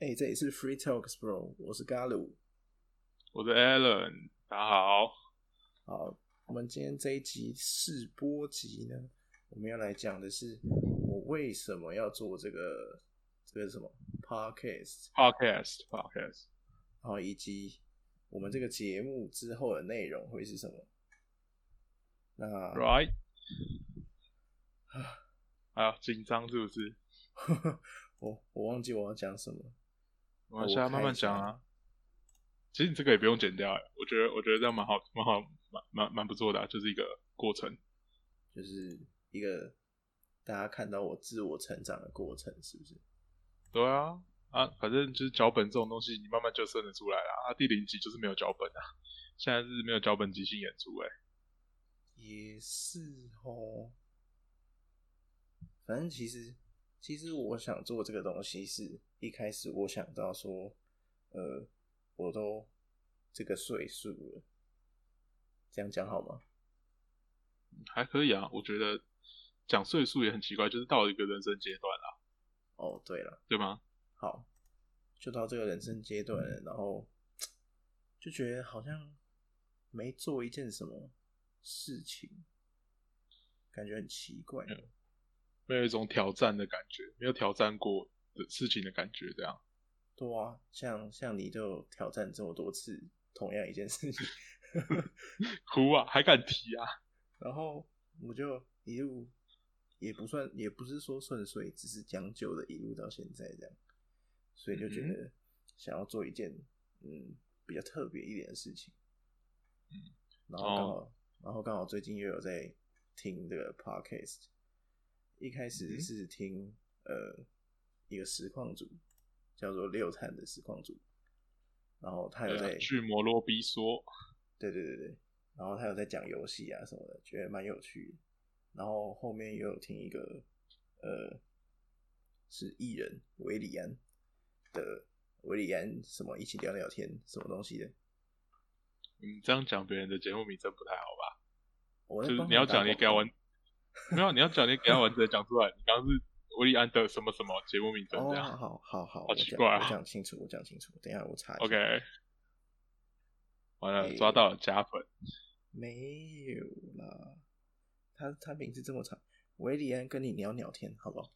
哎、这里是 Free Talks Bro，我是 Galu，。我是 Alan，大家好。好，我们今天这一集试播集呢，我们要来讲的是我为什么要做这个这个什么 podcast，Podcast Podcast，然后以及我们这个节目之后的内容会是什么。那 Right？哎呀，紧张是不是？我我忘记我要讲什么。我们现在慢慢讲啊。其实你这个也不用剪掉哎，我觉得我觉得这样蛮好，蛮好，蛮蛮蛮不错的啊、就是一个过程。就是一个大家看到我自我成长的过程，是不是？对啊，啊，反正就是脚本这种东西，你慢慢就生得出来了。啊，第零集就是没有脚本啊，现在是没有脚本即兴演出哎。也是哦。反正其实，其实我想做这个东西，是一开始我想到说，呃，我都这个岁数了，这样讲好吗？还可以啊，我觉得讲岁数也很奇怪，就是到了一个人生阶段啦，哦，对了，对吗？好，就到这个人生阶段了，然后就觉得好像没做一件什么事情，感觉很奇怪。嗯没有一种挑战的感觉，没有挑战过的事情的感觉，这样。对啊，像像你都有挑战这么多次同样一件事情，哭啊，还敢提啊？然后我就一路也不算，也不是说顺遂，只是将就的一路到现在这样，所以就觉嗯得想要做一件嗯比较特别一点的事情，嗯，然后刚好，哦然后刚好最近又有在听这个 podcast，一开始嗯是听、呃一个实况组叫做六探的实况组，然后他有在对啊据摩罗比说，对对对对，然后他有在讲游戏啊什么的，觉得蛮有趣的。然后后面又有听一个呃，是艺人维里安的维里安什么一起聊聊天什么东西的。你这样讲别人的节目名称不太好吧？我就是你要讲你给他完，没有，你要讲你给他完整的讲出来。你刚刚是维利安的什么什么节目名称哦，这样好好好，好奇怪啊我讲清楚，我讲清楚。等一下我查一下。？OK，完了诶抓到了加粉，没有啦，他他名字这么长，维里安跟你聊聊天，好不好？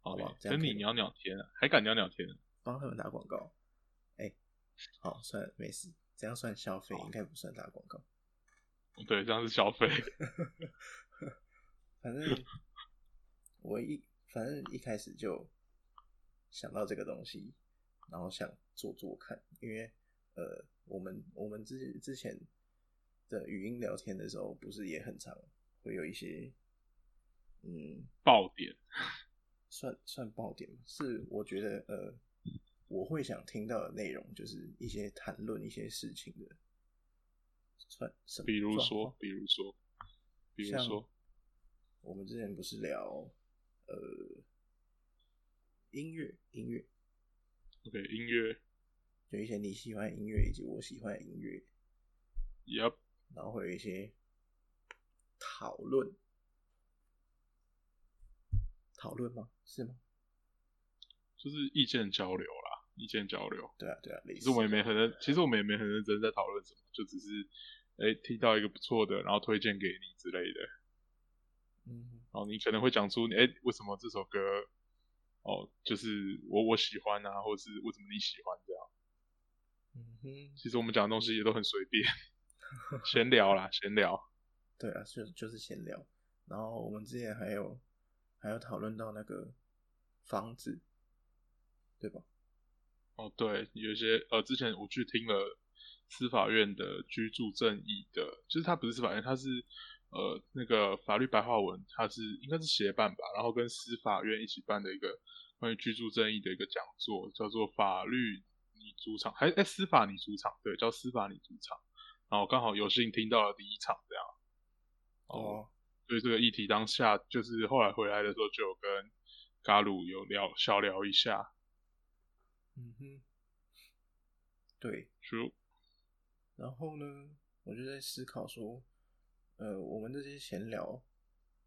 好不好 OK，这样可以吗跟你聊聊天啊，还敢聊聊天？帮他们打广告。哎、好，算了，没事，这样算消费，应该不算打广告。对，这样是消费。反正我一反正一开始就想到这个东西，然后想做做看，因为呃，我们我们之之前的语音聊天的时候，不是也很常会有一些嗯，爆点，算算爆点吗，是我觉得呃，我会想听到的内容，就是一些谈论一些事情的，算什么？比如说，比如说，比如说，我们之前不是聊呃音乐音乐，OK，音乐就一些你喜欢的音乐以及我喜欢的音乐，，Yep，然后会有一些讨论，讨论吗？是吗？就是意见交流啦，意见交流。对啊对啊，类似其实我们也没很认，其实我们也没很认真在讨论什么，就只是哎、听到一个不错的，然后推荐给你之类的，嗯你可能会讲出哎、为什么这首歌哦就是我我喜欢啊，或者是为什么你喜欢这样。嗯哼，其实我们讲的东西也都很随便，闲聊啦，闲聊。对啊，就就是闲聊。然后我们之前还有还有讨论到那个房子，对吧？哦，对，有一些呃，之前我去听了司法院的居住正义的，就是他不是司法院，他是呃那个法律白话文，它是应该是协办吧，然后跟司法院一起办的一个关于居住正义的一个讲座，叫做法律你主场，还哎司法你主场，对，叫司法你主场。然后刚好有幸听到了第一场这样，哦，所以这个议题当下就是后来回来的时候就有跟嘎鲁有聊小聊一下，嗯哼，对。就然后呢，我就在思考说，呃，我们这些闲聊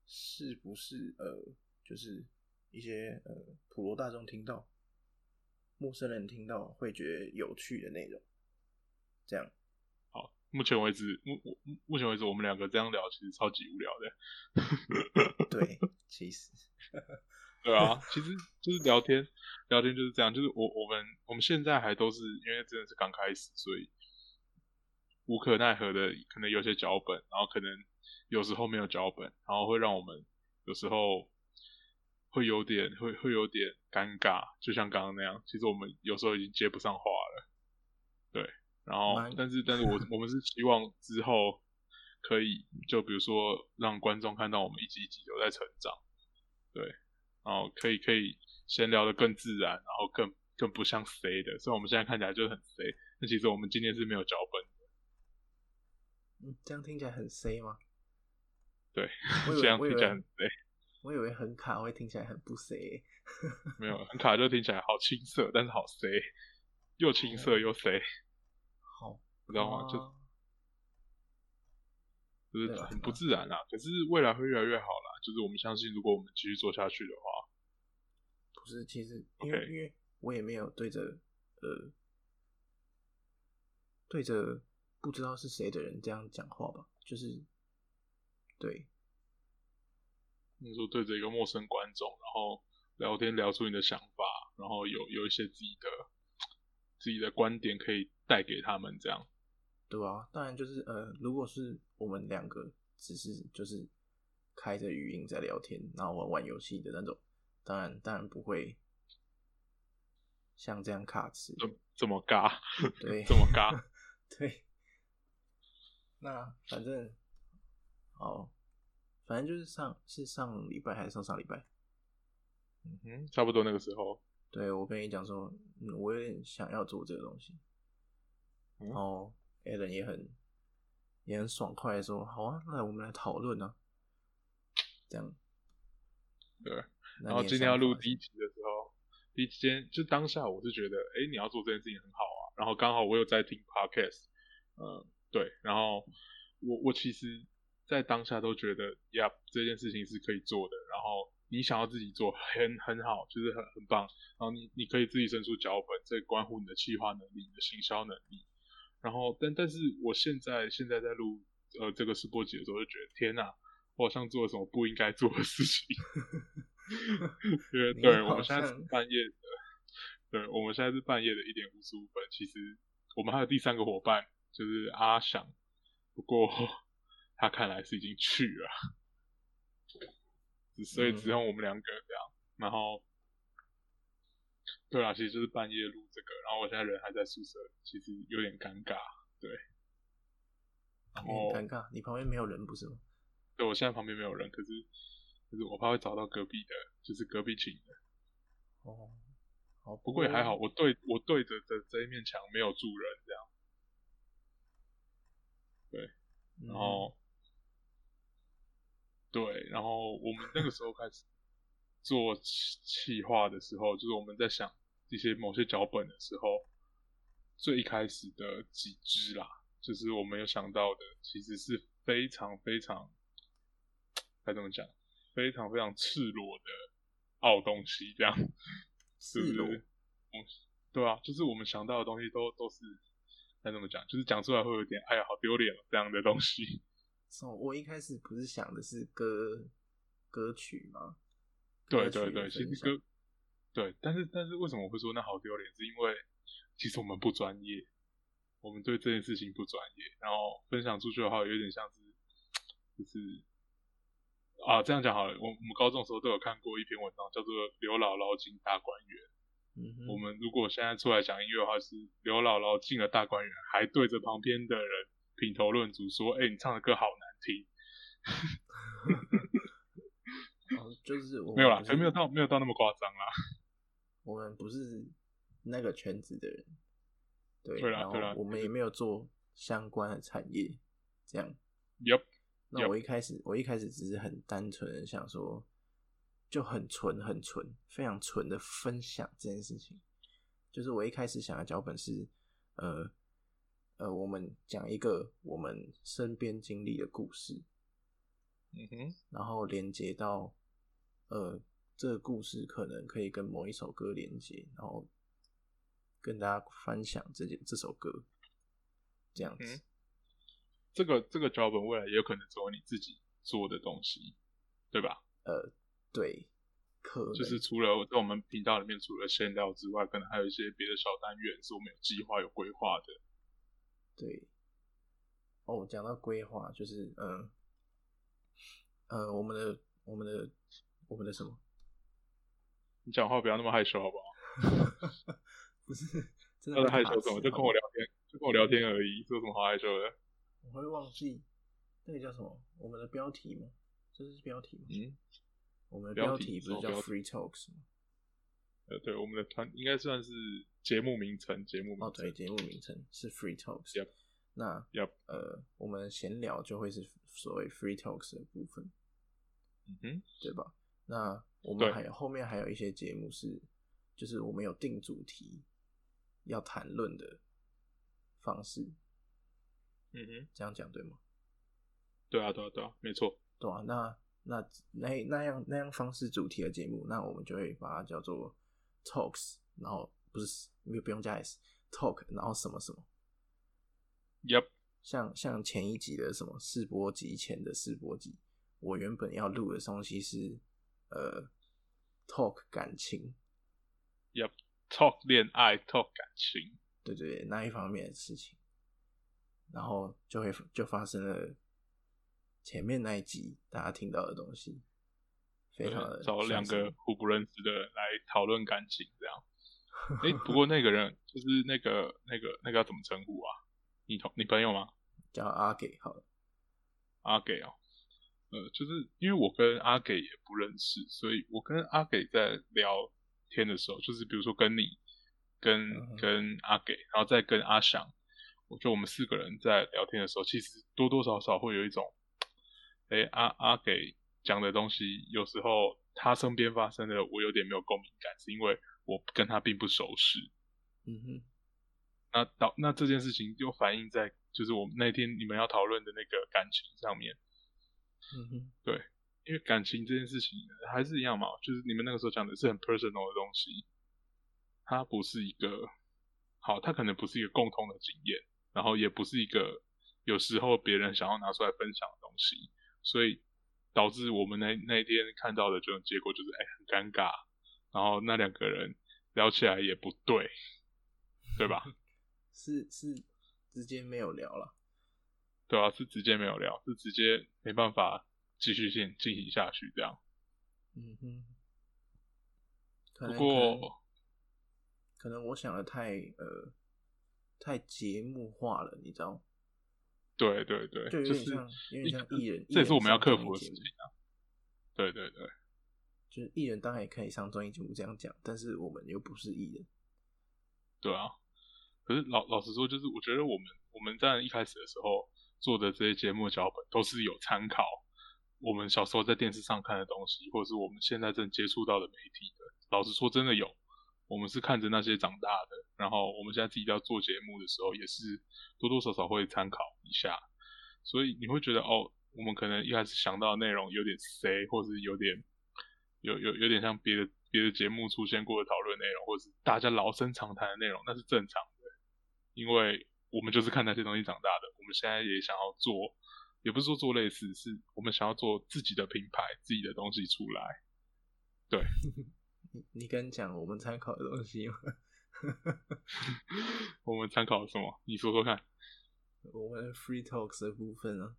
是不是呃，就是一些呃普罗大众听到，陌生人听到会觉得有趣的内容，这样。好，目前为止，目目目前为止，我们两个这样聊其实超级无聊的。对，其实，对啊，其实就是聊天，聊天就是这样，就是我我们我们现在还都是因为真的是刚开始，所以无可奈何的，可能有些脚本，然后可能有时候没有脚本，然后会让我们有时候。会有点会会有点尴尬，就像刚刚那样。其实我们有时候已经接不上话了，对。然后，但是但是我我们是希望之后可以，就比如说让观众看到我们一集一集有在成长，对。然后可以可以闲聊的更自然，然后更更不像 C 的。虽然我们现在看起来就是很 C，但其实我们今天是没有脚本的。嗯，这样听起来很 C 吗？对，这样听起来很 C。我以为很卡会听起来很不 C，没有很卡就听起来好青涩，但是好 C，又青涩又 C，好，你知道吗？就就是很不自然啊。可是未来会越来越好啦，就是我们相信，如果我们继续做下去的话，不是，其实因为因为我也没有对着呃对着不知道是谁的人这样讲话吧，就是对。你说对着一个陌生观众，然后聊天聊出你的想法，然后有有一些自己的自己的观点可以带给他们，这样，对啊，当然就是呃，如果是我们两个只是就是开着语音在聊天，然后玩玩游戏的那种，当然当然不会像这样卡词，这么尬，对，这么尬，对。那反正好。反正就是上是上礼拜还是上上礼拜，嗯哼，差不多那个时候。对我跟你讲说，嗯，我有点想要做这个东西，然后 Alan 也很也很爽快的说，好啊，那我们来讨论啊，这样。对，然后今天要录第一集的时候，第一天就当下我是觉得，哎，你要做这件事情很好啊，然后刚好我有在听 Podcast，嗯，对，然后我我其实。在当下都觉得呀，这件事情是可以做的。然后你想要自己做，很很好，就是很很棒。然后你你可以自己生出脚本，这关乎你的企划能力、你的行销能力。然后，但但是我现在现在在录呃这个试播集的时候，就觉得天哪，我好像做了什么不应该做的事情。因为对我们现在是半夜的，对我们现在是半夜的一点五十五分。其实我们还有第三个伙伴，就是阿翔。不过。他看来是已经去了，所以只有我们两个这样。然后，对啊，其实就是半夜录这个，然后我现在人还在宿舍，其实有点尴尬。对，有点尴尬。你旁边没有人不是吗？对，我现在旁边没有人，可是，可是我怕会找到隔壁的，就是隔壁寝的。哦，好，不过也还好，我对我对着的这一面墙没有住人，这样。对，然后。对，然后我们那个时候开始做企划的时候，就是我们在想一些某些脚本的时候，最一开始的几支啦，就是我们有想到的，其实是非常非常该怎么讲，非常非常赤裸的傲东西，这样。赤裸，嗯，对啊，就是我们想到的东西都都是该怎么讲，就是讲出来会有点哎呀好丢脸这样的东西。我一开始不是想的是歌歌曲吗？对对对，其实歌对，但是但是为什么我会说那好丢脸？是因为其实我们不专业，我们对这件事情不专业，然后分享出去的话，有点像是就是啊，这样讲好了。我我们高中的时候都有看过一篇文章，叫做《刘姥姥进大观园》。嗯，我们如果现在出来讲音乐的话，是刘姥姥进了大观园，还对着旁边的人。品头论足说：“哎，你唱的歌好难听。”哦，就是 没有啦，还没有到没有到那么夸张啦。我们不是那个圈子的人，对，然后我们也没有做相关的产业，这样。Yup。那我一开始我一开始只是很单纯的想说，就很纯很纯，非常纯的分享这件事情。就是我一开始想的脚本是，呃。呃，我们讲一个我们身边经历的故事，嗯哼，然后连接到，呃，这个故事可能可以跟某一首歌连接，然后跟大家分享这件这首歌，这样子。嗯这个这个脚本未来也有可能成为你自己做的东西，对吧？呃，对，可能就是除了在我们频道里面除了闲聊之外，可能还有一些别的小单元是我们有计划、有规划的。对。哦，讲到规划，就是嗯呃，我们的我们的我们的什么？你讲话不要那么害羞，好不好？不是，真的害羞什么？就跟我聊天，就跟我聊天而已，这有什么好害羞的？我会忘记那个叫什么？我们的标题吗？这是标题吗？嗯，我们的标题题不是叫 Free Talks 吗？呃，对，我们的团应该算是节目名称，节目名称。哦，对，节目名称是 Free Talks。Yep 那 Yep 呃，我们闲聊就会是所谓 Free Talks 的部分，嗯哼，对吧？那我们还有后面还有一些节目是，就是我们有定主题要谈论的方式，嗯哼，这样讲对吗？对啊，对啊，对啊，没错。对啊，那那那那样那样方式主题的节目，那我们就会把它叫做 talks，然后不是没有不用加 s talk，然后什么什么，Yep，像像前一集的什么试播集前的试播集，我原本要录的东西是呃 talk 感情，Yep，talk 恋爱，talk 感情。对对对，那一方面的事情，然后就会就发生了前面那一集大家听到的东西，非常的找两个互不认识的人来讨论感情，这样。哎、不过那个人就是那个那个那个要怎么称呼啊？你同你朋友吗？叫阿给好了，阿给哦，呃，就是因为我跟阿给也不认识，所以我跟阿给在聊天的时候，就是比如说跟你、跟、嗯跟阿给，然后再跟阿翔，我觉得我们四个人在聊天的时候，其实多多少少会有一种，哎、阿阿给讲的东西，有时候他身边发生的，我有点没有共鸣感，是因为我跟他并不熟识。嗯哼，那导那这件事情就反映在就是我们那天你们要讨论的那个感情上面。嗯哼，对因为感情这件事情还是一样嘛，就是你们那个时候讲的是很 personal 的东西，它不是一个好，它可能不是一个共通的经验，然后也不是一个有时候别人想要拿出来分享的东西，所以导致我们那那一天看到的这种结果就是哎很尴尬，然后那两个人聊起来也不对，对吧？是是直接没有聊了，对啊，是直接没有聊，是直接没办法继续进进行下去这样。嗯哼，不过可能我想的太呃太节目化了，你知道，对对对，就是点像有点像艺人，这也是我们要克服的事情啊。对对对，就是艺人当然也可以上综艺节目这样讲，但是我们又不是艺人，对啊。可是老老实说，就是我觉得我们我们在一开始的时候做的这些节目脚本，都是有参考我们小时候在电视上看的东西，或者是我们现在正接触到的媒体的。老实说，真的有，我们是看着那些长大的，然后我们现在自己要做节目的时候，也是多多少少会参考一下。所以你会觉得哦，我们可能一开始想到的内容有点 C，或者是有点有有有点像别的别的节目出现过的讨论内容，或者是大家老生常谈的内容，那是正常的，因为我们就是看那些东西长大的。我们现在也想要做，也不是说做类似，是我们想要做自己的品牌、自己的东西出来。对，你你敢讲我们参考的东西吗？我们参考了什么？你说说看。我们 free talks 的部分啊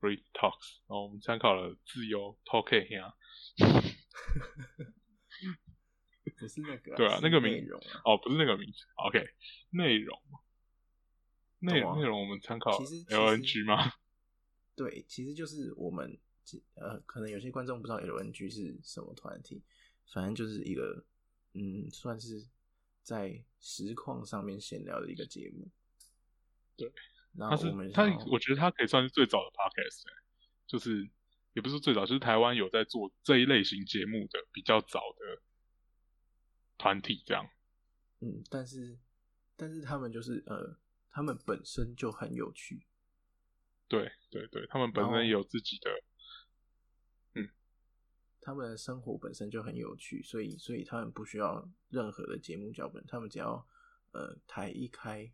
，Free Talks，然后我们参考了自由 Talk 呀。不是那个、对啊那个名哦，不是那个名字。OK，内容，内懂啊内容我们参考其实 LNG 吗？对，其实就是我们呃，可能有些观众不知道 LNG 是什么团体，反正就是一个嗯，算是在实况上面闲聊的一个节目。对，然后我们它想要，我觉得他可以算是最早的 Podcast，、欸、就是也不是最早，就是台湾有在做这一类型节目的比较早的团体这样。嗯，但是但是他们就是呃，他们本身就很有趣，对对对，他们本身也有自己的，他们的生活本身就很有趣，所以所以他们不需要任何的节目脚本，他们只要呃台一开，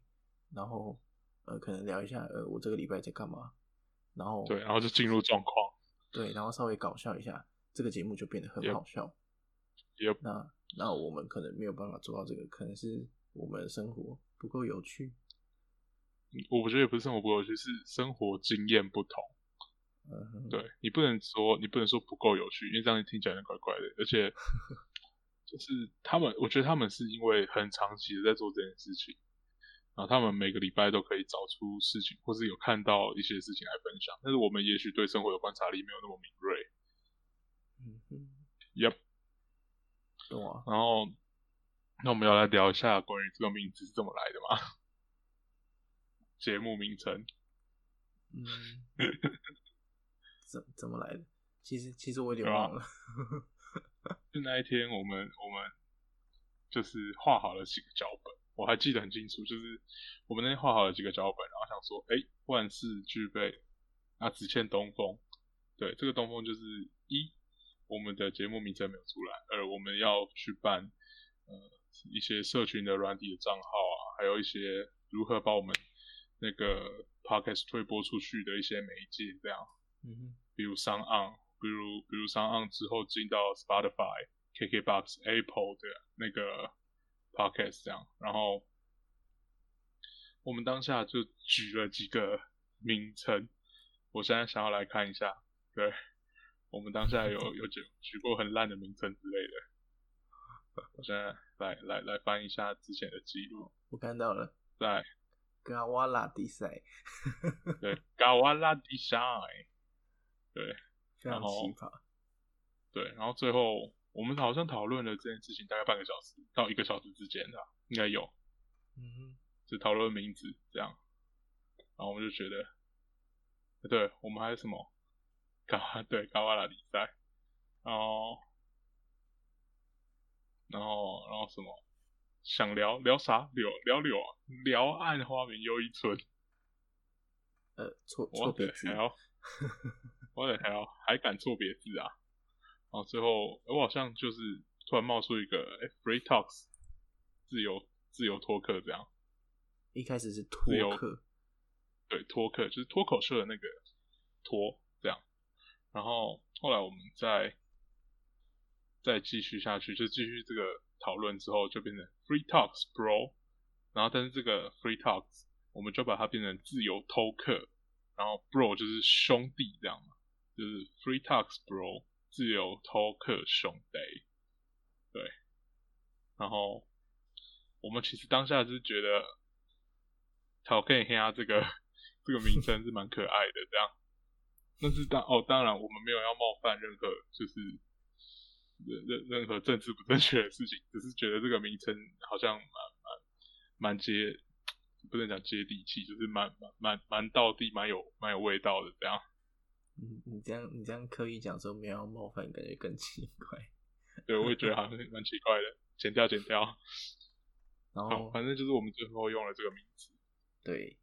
然后呃可能聊一下呃我这个礼拜在干嘛，然后对，然后就进入状况，对，然后稍微搞笑一下，这个节目就变得很好笑。Yep 那那我们可能没有办法做到这个，可能是我们的生活不够有趣。我觉得也不是生活不够有趣，是生活经验不同。嗯，对你不能说你不能说不够有趣，因为这样听起来很怪怪的。而且 就是他们，我觉得他们是因为很长期的在做这件事情，然后他们每个礼拜都可以找出事情，或是有看到一些事情来分享。但是我们也许对生活的观察力没有那么敏锐。嗯哼，Yep，懂啊。然后那我们要来聊一下关于这个名字是怎么来的吗？节目名称。嗯，怎怎么来的？其实其实我有点忘了。就那一天，我们我们就是画好了几个脚本，我还记得很清楚，就是我们那天画好了几个脚本，然后想说，哎、万事俱备，那只欠东风。对，这个东风就是一，我们的节目名称没有出来；二，我们要去办呃一些社群的软体的账号啊，还有一些如何把我们那个 podcast 推播出去的一些媒介，这样。嗯哼，比如上岸，比如比如上岸之后进到 Spotify、KKBox、Apple 的那个 Podcast 这样，然后我们当下就举了几个名称，我现在想要来看一下，对我们当下有 有举举过很烂的名称之类的，我现在来来来翻一下之前的记录，我看到了，在嘎瓦拉迪赛，对 Gawala Design，对。非常然后奇葩。对，然后最后我们好像讨论了这件事情大概半个小时到一个小时之间的，应该有，嗯哼，就讨论名字这样，然后我们就觉得，对我们还有什么，嘎对嘎瓦拉比赛，然后然后然后什么，想聊聊啥聊聊柳啊，聊岸花明又一村，呃，错我错别字，我的 hell，还敢错别字啊？然后最后我好像就是突然冒出一个哎、free talks，自由自由托克这样，一开始是托自由克，对，托克就是脱口秀的那个脱这样，然后后来我们再再继续下去，就继续这个讨论之后，就变成 free talks bro，然后但是这个 free talks 我们就把它变成自由偷客，然后 bro 就是兄弟这样嘛，就是 free talks bro 自由 Talker 兄弟，对，然后我们其实当下是觉得。讨 K 黑啊，这个 这个名称是蛮可爱的，这样。但是当哦，当然我们没有要冒犯任何就是任任任何政治不正确的事情，只是觉得这个名称好像蛮蛮蛮接，不能讲接地气，就是蛮蛮蛮蛮道地，蛮有蛮有味道的这样。你你这样你这样刻意讲说没有要冒犯，感觉更奇怪。对，我也觉得好像蛮奇怪的，剪掉剪掉。然，后反正就是我们最后用了这个名字。对，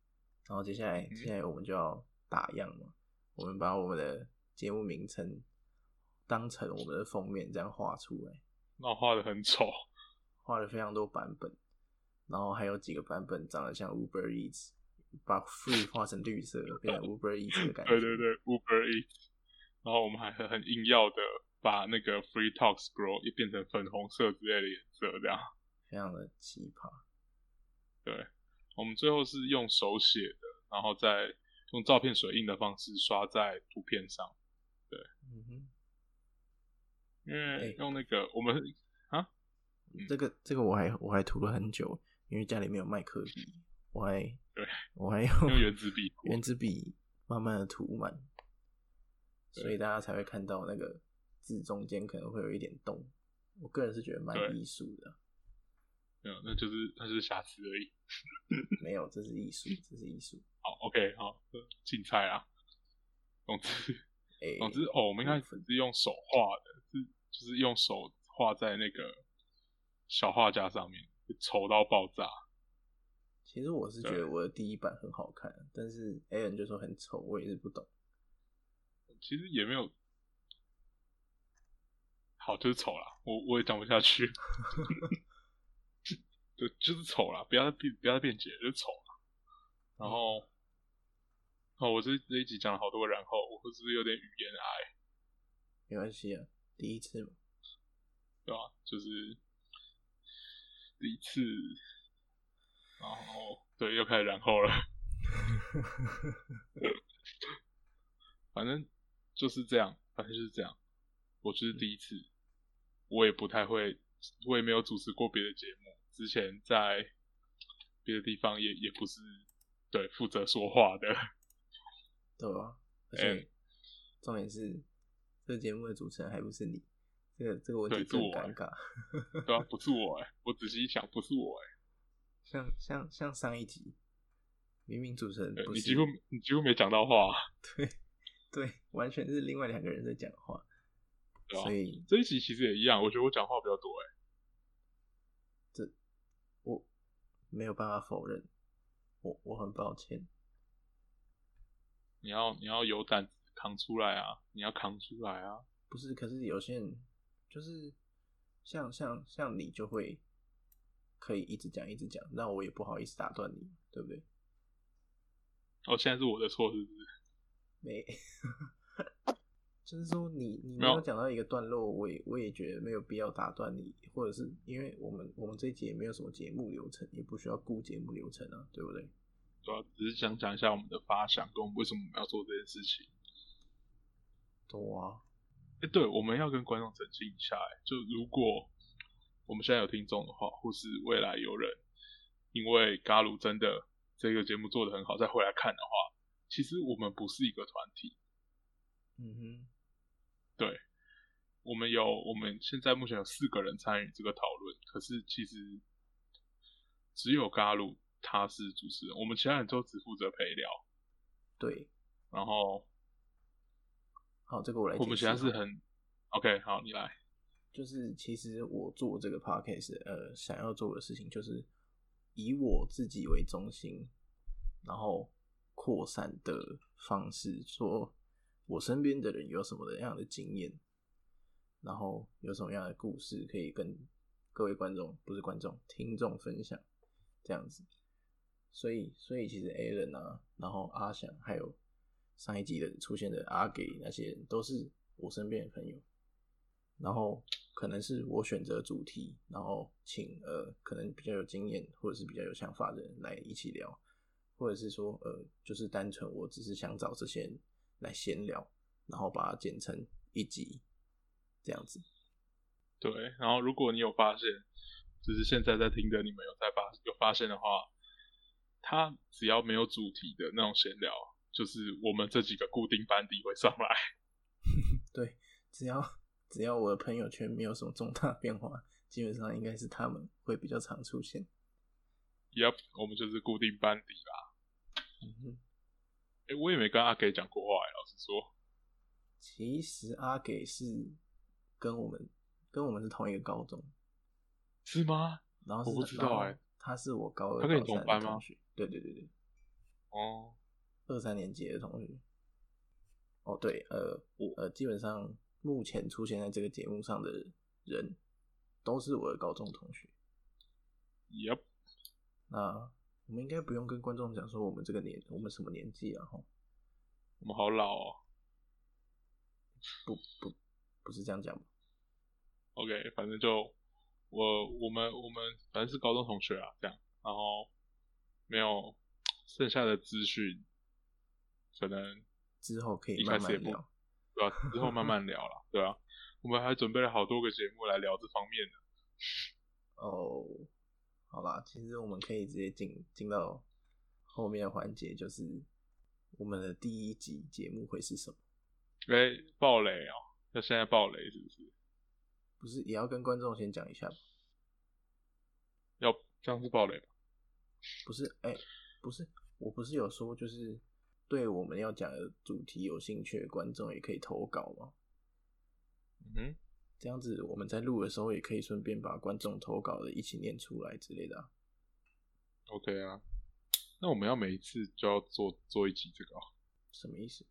然后接下来嗯接下来我们就要打样嘛，我们把我们的节目名称当成我们的封面这样画出来，那我画的很丑，画了非常多版本，然后还有几个版本长得像 Uber Eats，把 Free 画成绿色，变成 Uber Eats 的感觉。对对对，Uber Eats，然后我们还很很硬要的把那个 Free Talks Bro 也变成粉红色之类的颜色，这样。非常的奇葩。对，我们最后是用手写的，然后再用照片水印的方式刷在图片上，对嗯哼，因为哎用那个我们啊，嗯这个这个我还我还涂了很久，因为家里没有麦克笔，我还对我还用用原子笔涂原子笔慢慢的涂满，所以大家才会看到那个字中间可能会有一点洞。我个人是觉得蛮艺术的，没有，那就是那就是瑕疵而已。没有，这是艺术，这是艺术。好，OK，好，竞猜啊。总之，诶、总之哦，我们一开始是用手画的，是就是用手画在那个小画家上面，丑到爆炸。其实我是觉得我的第一版很好看，但是 A n 就说很丑，我也是不懂。其实也没有，好，就是丑啦，我我也讲不下去。就，就是丑啦，不要再辩不要再辩解，就是丑啦。然后，哦，我这这一集讲了好多，然后我是不是有点语言癌？没关系啊，第一次嘛，对吧？就是第一次，然后对，又开始然后了。反正就是这样，反正就是这样。我就是第一次，我也不太会，我也没有主持过别的节目。之前在别的地方也也不是对负责说话的，对吧？而且重点是，这个节目的主持人还不是你，这个这个问题更尴尬。对啊，不是我哎，我仔细一想，不是我哎。像像像上一集，明明主持人不是你几乎你几乎没讲到话，对对，完全是另外两个人在讲话。所以这一集其实也一样，我觉得我讲话比较多哎。这我没有办法否认，我我很抱歉。你要你要有胆子扛出来啊！你要扛出来啊！不是，可是有些人就是像像像你就会可以一直讲一直讲，那我也不好意思打断你，对不对？哦，现在是我的错，是不是？没。就是说，你你没有讲到一个段落，我也我也觉得没有必要打断你，或者是因为我们我们这一节也没有什么节目流程，也不需要顾节目流程啊，对不对？主要只是想讲一下我们的发想，跟我们为什么我们要做这件事情。对啊，哎，对，我们要跟观众澄清一下，哎，就如果我们现在有听众的话，或是未来有人因为嘎鲁真的这个节目做的很好，再回来看的话，其实我们不是一个团体。嗯哼。对，我们有，我们现在目前有四个人参与这个讨论，可是其实只有嘎鲁他是主持人，我们其他人都只负责陪聊。对，然后好，这个我来。我们其他是很 OK，好，你来。就是其实我做这个 podcast，呃，想要做的事情就是以我自己为中心，然后扩散的方式说。我身边的人有什么样的经验，然后有什么样的故事可以跟各位观众，不是观众，听众分享，这样子。所以，所以其实 a l a n 啊，然后阿翔，还有上一集的出现的阿给那些人，都是我身边的朋友。然后可能是我选择主题，然后请呃可能比较有经验或者是比较有想法的人来一起聊，或者是说呃就是单纯我只是想找这些人。来闲聊，然后把它剪成一集这样子。对，然后如果你有发现，就是现在在听的你们有在发有发现的话，他只要没有主题的那种闲聊，就是我们这几个固定班底会上来。对，只要只要我的朋友圈没有什么重大变化，基本上应该是他们会比较常出现。Yep，我们就是固定班底啦。嗯哼。哎，我也没跟阿给讲过话哎，老实说。其实阿给是跟我们跟我们是同一个高中，是吗？然后我不知道哎，他是我高二、他跟你同班吗？对对对对。哦，二三年级的同学。哦，对，呃，我呃，基本上目前出现在这个节目上的人，都是我的高中同学。Yep。那。我们应该不用跟观众讲说我们这个年，我们什么年纪啊？哈，我们好老哦。不不，不是这样讲 OK，反正就我我们我们反正是高中同学啊，这样，然后没有剩下的资讯，可能之后可以慢慢聊，对啊？之后慢慢聊了，对啊。我们还准备了好多个节目来聊这方面的。哦。好吧，其实我们可以直接进进到后面的环节，就是我们的第一集节目会是什么？哎，暴雷哦！要现在暴雷是不是？不是，也要跟观众先讲一下吗？要这样是暴雷不是，哎，不是，我不是有说，就是对我们要讲的主题有兴趣的观众也可以投稿吗？嗯哼。这样子，我们在录的时候也可以顺便把观众投稿的一起念出来之类的。OK 啊，那我们要每一次就要做做一集这个？什么意思？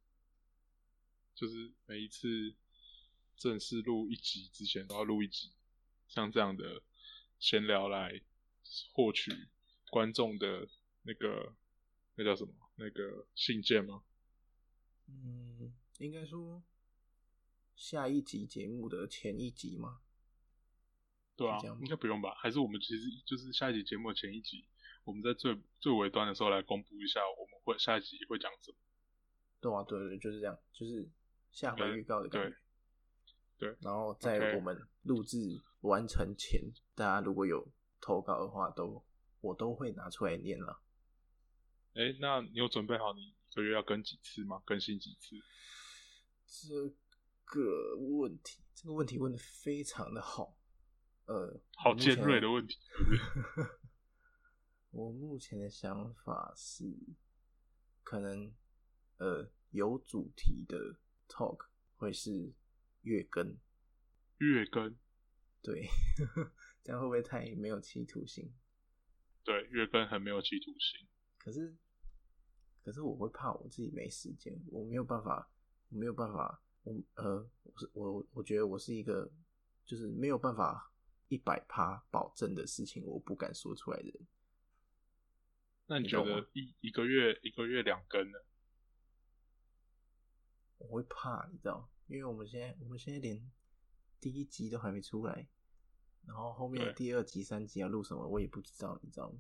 就是每一次正式录一集之前都要录一集，像这样的闲聊来获取观众的那个那叫什么那个信件吗？嗯，应该说下一集节目的前一集吗？对啊应该不用吧？还是我们其实就是下一集节目的前一集，我们在最最尾端的时候来公布一下我们会下一集会讲什么。对啊，对对，就是这样，就是下回预告的感觉。对对然后在我们录制完成前，大家如果有投稿的话，都我都会拿出来念了。哎，那你有准备好你一个月要更几次吗？更新几次？这个问题，这个问题问的非常的好，呃，好尖锐的问题？我目前的想法是，可能呃有主题的 talk 会是月更，月更，对，这样会不会太没有企图心？对，月更很没有企图心。可是，可是我会怕我自己没时间，我没有办法，我没有办法，我呃，我是我，我觉得我是一个就是没有办法一百趴保证的事情，我不敢说出来的人。那你觉得一一个月一个月两根呢？我会怕，你知道，因为我们现在我们现在连第一集都还没出来，然后后面的第二集、三集要录什么，我也不知道，你知道吗？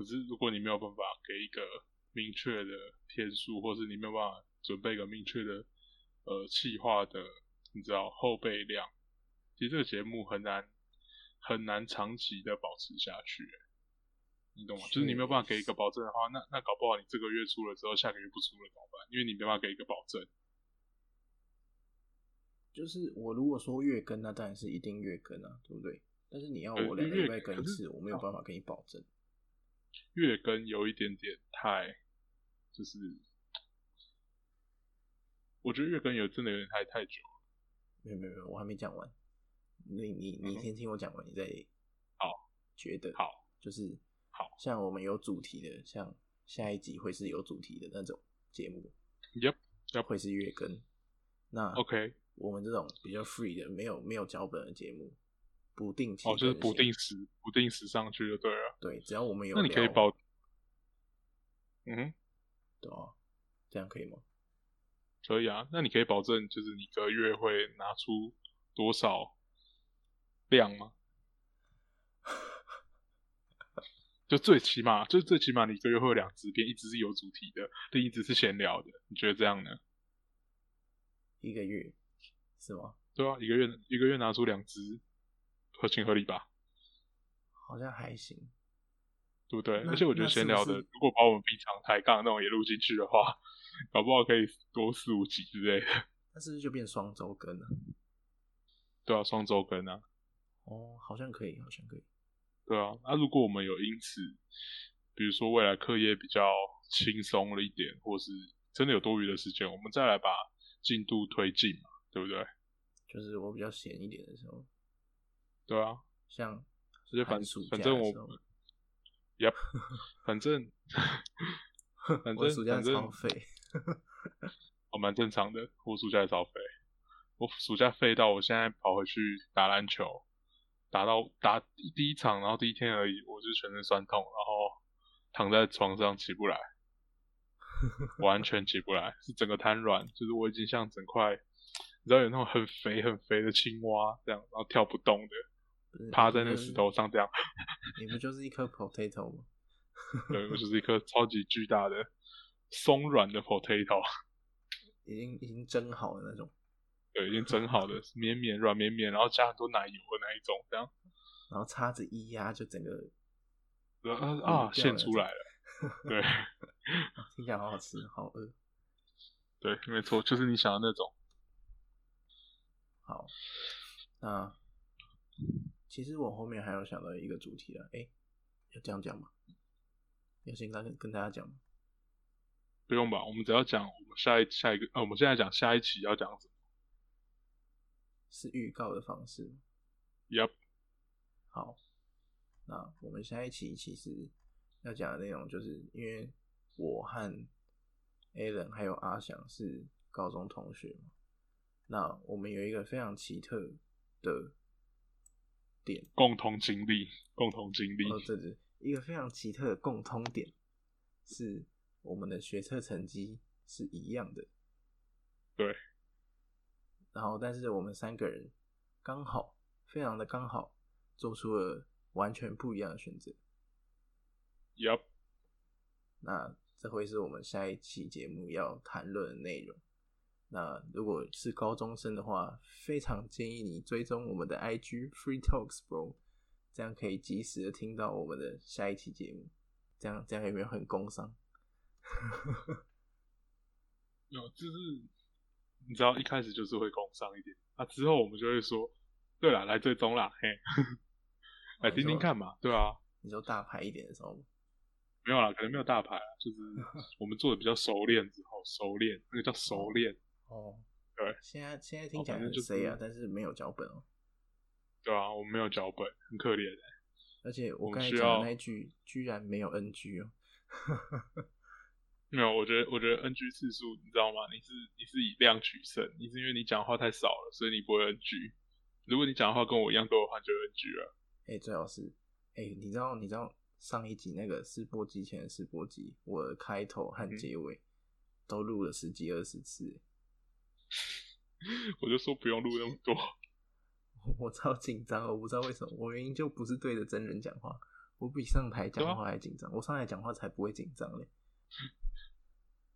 可是如果你没有办法给一个明确的天数，或是你没有办法准备一个明确的呃企划的，你知道后备量，其实这个节目很难很难长期的保持下去，你懂吗？就是你没有办法给一个保证的话，那那搞不好你这个月出了之后，下个月不出了怎么办？因为你没办法给一个保证。就是我如果说月更，那当然是一定月更啊，对不对？但是你要我两个月礼拜更一次，我没有办法给你保证。月更有一点点太，就是我觉得月更有真的有点太太久了。没有没有没有，我还没讲完。你你你先听我讲完，你再好觉得好，就是好像我们有主题的，像下一集会是有主题的那种节目，Yep，Yep 会是月更。那 OK，我们这种比较 free 的，没有没有脚本的节目，不定期哦，就是不定时不定时上去就对了。对，只要我们有那你可以保，嗯哼，对啊，这样可以吗？可以啊。那你可以保证，就是你一个月会拿出多少量吗？就最起码，就最起码你一个月会有两支片，一支是有主题的，另一支是闲聊的。你觉得这样呢？一个月是吗？对啊，一个月一个月拿出两支，合情合理吧？好像还行。对不对？而且我觉得闲聊的，是如果把我们平常抬杠那种也录进去的话，搞不好可以多四五集之类的。那是不是就变双周更了？对啊，双周更啊，哦，好像可以，好像可以。对啊。那、如果我们有因此，比如说未来课业比较轻松了一点，或是真的有多余的时间，我们再来把进度推进嘛，对不对？就是我比较闲一点的时候，对啊，像而且反反正我的时候们，呀，反正反正我暑假反正超废，哦，蛮正常的。我暑假也超废，我暑假废到我现在跑回去打篮球，打到打第一场，然后第一天而已，我就全身酸痛，然后躺在床上起不来，完全起不来，是整个瘫软，就是我已经像整块，你知道有那种很肥很肥的青蛙这样，然后跳不动的，趴在那石头上这样，你不就是一颗 potato 吗？对，我就是一颗超级巨大的松软的 potato。已经已经蒸好的那种，对，已经蒸好的，绵绵软绵绵，然后加很多奶油的那一种，这样，然后叉子一压就整个呃啊糊啊，现出来了，对听起来好好吃，好饿。对，没错，就是你想的那种。好，那其实我后面还有想到一个主题啊，哎、要这样讲吗？要先跟跟大家讲吗？不用吧，我们只要讲我们下一下一个，呃，我们现在讲下一期要讲什么是预告的方式吗。？Yep，好，那我们下一期其实要讲的内容，就是因为我和 Alan 还有阿翔是高中同学嘛，那我们有一个非常奇特的点，共同经历，共同经历。哦，对对，一个非常奇特的共通点是我们的学测成绩是一样的。对。然后，但是我们三个人刚好，非常的刚好，做出了完全不一样的选择。Yup。那这会是我们下一期节目要谈论的内容。那如果是高中生的话，非常建议你追踪我们的 IG Free Talks Bro，这样可以及时的听到我们的下一期节目。这样这样有没有很工伤？有，就是你知道一开始就是会工伤一点，啊之后我们就会说，对了，来追踪啦，嘿，来听听看嘛，对啊。你说大牌一点的时候没有啦，可能没有大牌啊，就是 我们做的比较熟练之后，熟练那个叫熟练。哦，对，现在现在听起来很 C 啊，但是没有脚本哦。对啊，我没有脚本，很可怜的。而且我刚才讲的那句居然没有 NG 哦。没有，我觉得我觉得 NG 次数你知道吗？你是你是以量取胜，你是因为你讲话太少了，所以你不会 NG。如果你讲话跟我一样多的话，就 NG 了。哎，最好是哎，你知道你知道上一集那个试播机前的试播机，我的开头和结尾都录了十几二十次。我就说不用录那么多，我超紧张，我不知道为什么，我原因就不是对着真人讲话，我比上台讲话还紧张，我上台讲话才不会紧张嘞。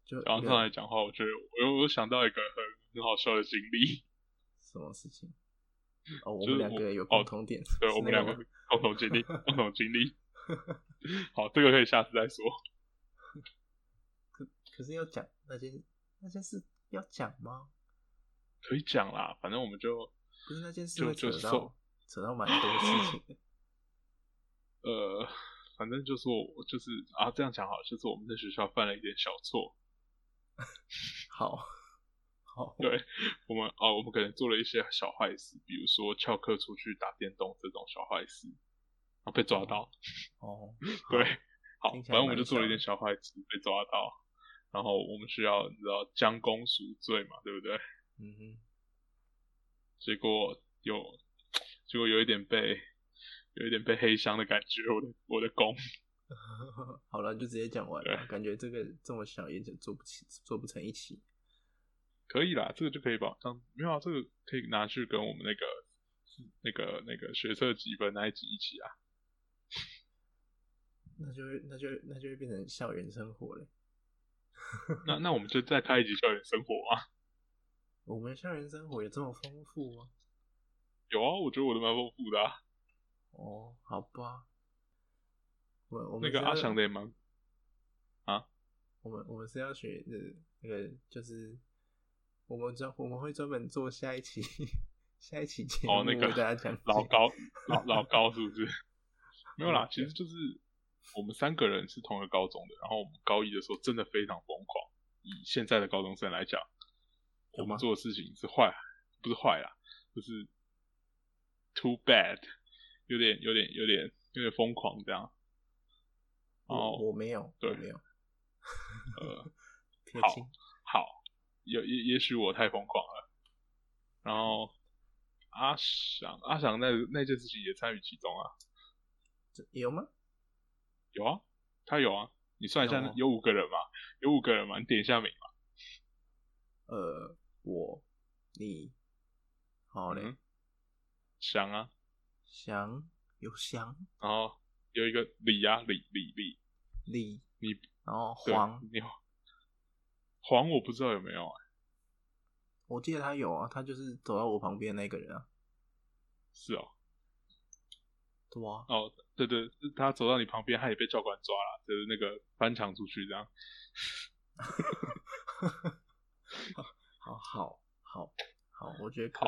就然后上台讲话，我觉得我又我想到一个很很好笑的经历。什么事情？哦，我们两个有共同点，对，我们两个共同经历，共同经历。好，这个可以下次再说。可可是要讲那件那件事要讲吗？可以讲啦，反正我们就不是那件事会扯到扯到蛮多事情的。呃，反正就是我就是啊，这样讲好，就是我们在学校犯了一点小错。好，好，对我们啊，我们可能做了一些小坏事，比如说翘课出去打电动这种小坏事，然后被抓到。哦，对，好，反正我们就做了一点小坏事，被抓到，然后我们需要你知道将功赎罪嘛，对不对？嗯哼，结果有，结果有一点被，有一点被黑箱的感觉。我的我的功，好了，就直接讲完了。感觉这个这么小也就做不起，做不成一起。可以啦，这个就可以把当没有啊，这个可以拿去跟我们那个那个那个学测积分那一集一起啊。那就会那就那就会变成校园生活了。那那我们就再开一集校园生活啊。我们校园生活有这么丰富吗？有啊，我觉得我的蛮丰富的。哦，好吧。我我们那个阿翔的也蛮啊。我们我们是要学的那个，就是我们专我们会专门做下一期 下一期节目，哦，那个大家讲老高 老老高是不是？没有啦，其实就是我们三个人是同一个高中的，然后我们高一的时候真的非常疯狂。以现在的高中生来讲。我们做的事情是坏，不是坏啦，就是 too bad，有点有点有点有点疯狂这样。哦，我没有，对，没有。呃，好，好，也也也许我太疯狂了。然后阿翔，阿翔那那件事情也参与其中啊？有吗？有啊，他有啊。你算一下，有五个人嘛？有五个人嘛？你点一下名嘛？呃。我，你，好嘞，翔啊，翔有翔，然后有一个李啊，李李李李，你，然后黄，你黄我不知道有没有啊，我记得他有啊，他就是走到我旁边那个人啊，是哦，对啊，哦对对，他走到你旁边，他也被教官抓了，就是那个翻墙出去这样。好好好好，我觉得好，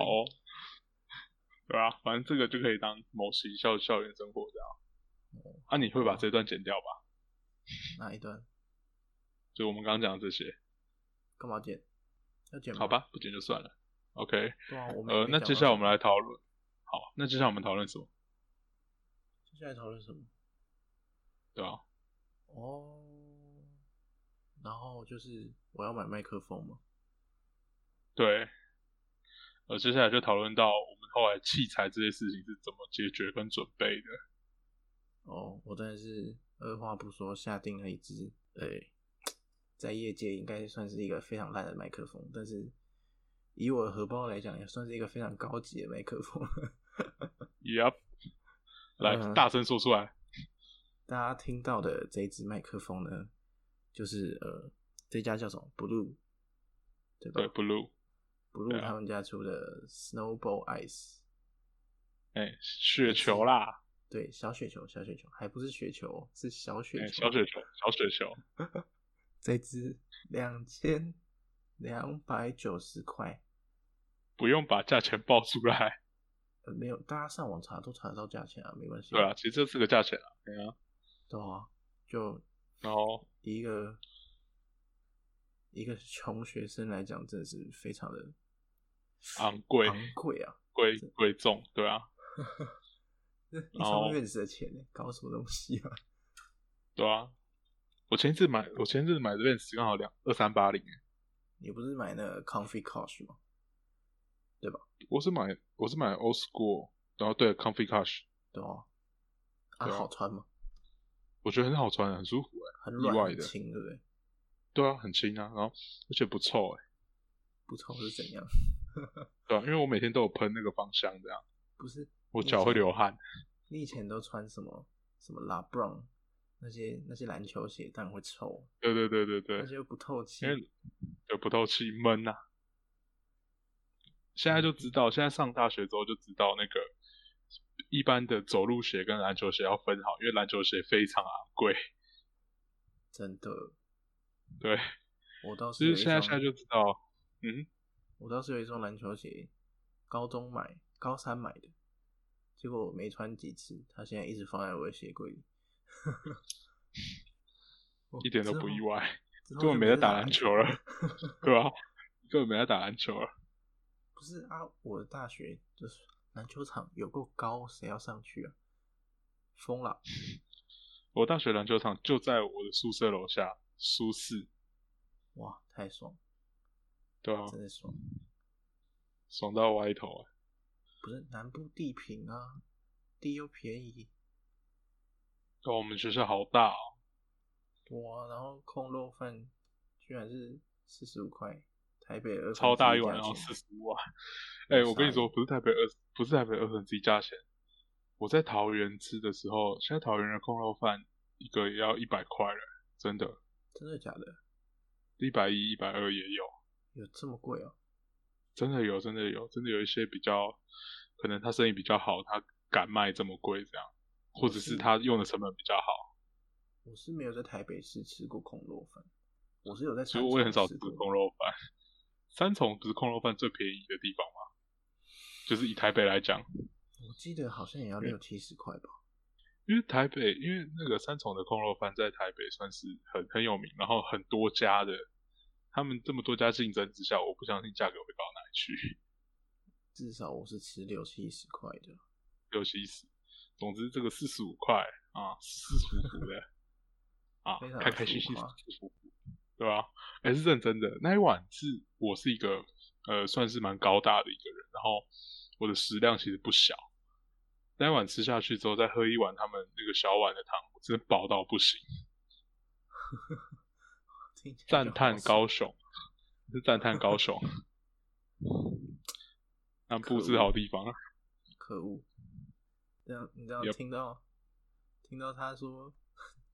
对啊，反正这个就可以当某学校校园生活这样。啊，你会把这段剪掉吧？哪一段？就我们刚刚讲的这些。干嘛剪？要剪？好吧，不剪就算了。OK。对啊，我呃，那接下来我们来讨论。好，那接下来我们讨论什么？接下来讨论什么？对啊。哦。然后就是我要买麦克风吗？对，呃，接下来就讨论到我们后来器材这些事情是怎么解决跟准备的。哦，我真的是二话不说下定了一支，呃，在业界应该算是一个非常烂的麦克风，但是以我的荷包来讲，也算是一个非常高级的麦克风。Yep，来、嗯大声说出来。大家听到的这一支麦克风呢，就是呃，这家叫什么 Blue，对吧对，Blue，？Blue 对啊他们家出的 Snowball Ice，哎、雪球啦，对，小雪球，小雪球，还不是雪球，是小雪哎、球。小雪球，小雪球，这只两千两百九十块，不用把价钱报出来。呃，没有，大家上网查都查得到价钱啊，没关系。对啊，其实这是个价钱啊，对啊。对啊，就然后一个一个穷学生来讲，真的是非常的昂贵，昂贵啊！贵贵重，对啊，这一双院子的钱，搞什么东西啊？对啊。我前一次买，我前一次买的 Vans 刚好两二三八零，你不是买那个 Comfy Cash 吗？对吧我是买我是买 Old School，然后对 Comfy Cash，对啊，啊，啊好穿吗？我觉得很好穿，很舒服哎、很软的很轻，对不对？对啊，很轻啊，然后而且不臭哎、不臭是怎样？对啊，因为我每天都有喷那个芳香，这样不是，我脚会流汗。你以前都穿什么什么 La Brown 那些那些篮球鞋，当然会臭，对对对对对那些又不透气因。为有不透气闷呐、现在就知道，现在上大学之后就知道那个一般的走路鞋跟篮球鞋要分好，因为篮球鞋非常昂贵。真的，对，我倒是就是有一双现在现在就知道，嗯，我倒是有一双篮球鞋，高中买，高三买的，结果我没穿几次，它现在一直放在我的鞋柜里。一点都不意外，根本没在打篮球了，对吧、根本没在打篮球了。不是啊，我的大学就是篮球场有够高，谁要上去啊？疯了！我大学篮球场就在我的宿舍楼下，舒适，哇，太爽，对啊，真的爽！爽到歪头啊！不是南部地平啊，地又便宜，哦，我们学校好大哦，哇，然后空肉饭居然是四十五块，台北二超大一碗，之价然后钱四十五啊。哎、我跟你说，不是台北二，不是台北二分之一价钱。我在桃园吃的时候，现在桃园的空肉饭一个也要一百块了，真的，真的假的？一百一、一百二也有，有这么贵哦？真的有，真的有，真的有一些比较，可能他生意比较好，他敢卖这么贵这样，或者是是他用的成本比较好。我是没有在台北市吃过空肉饭，我是有在其实我也很少吃空肉饭。三重不是空肉饭最便宜的地方吗？就是以台北来讲，我记得好像也要六七十块吧。因为台北，因为那个三重的空肉饭在台北算是很很有名，然后很多家的，他们这么多家竞争之下，我不相信价格会高到哪里去，至少我是吃六七十块的。六七十。总之，这个四十五块啊，舒舒服服的啊开开心心、对吧？哎、是认真的。那一碗是我是一个呃，算是蛮高大的一个人，然后我的食量其实不小。那一碗吃下去之后，再喝一碗他们那个小碗的汤，我真的饱到不行。赞叹高手，是赞叹高雄，南部是好地方啊。可恶！这样你知道听到听到他说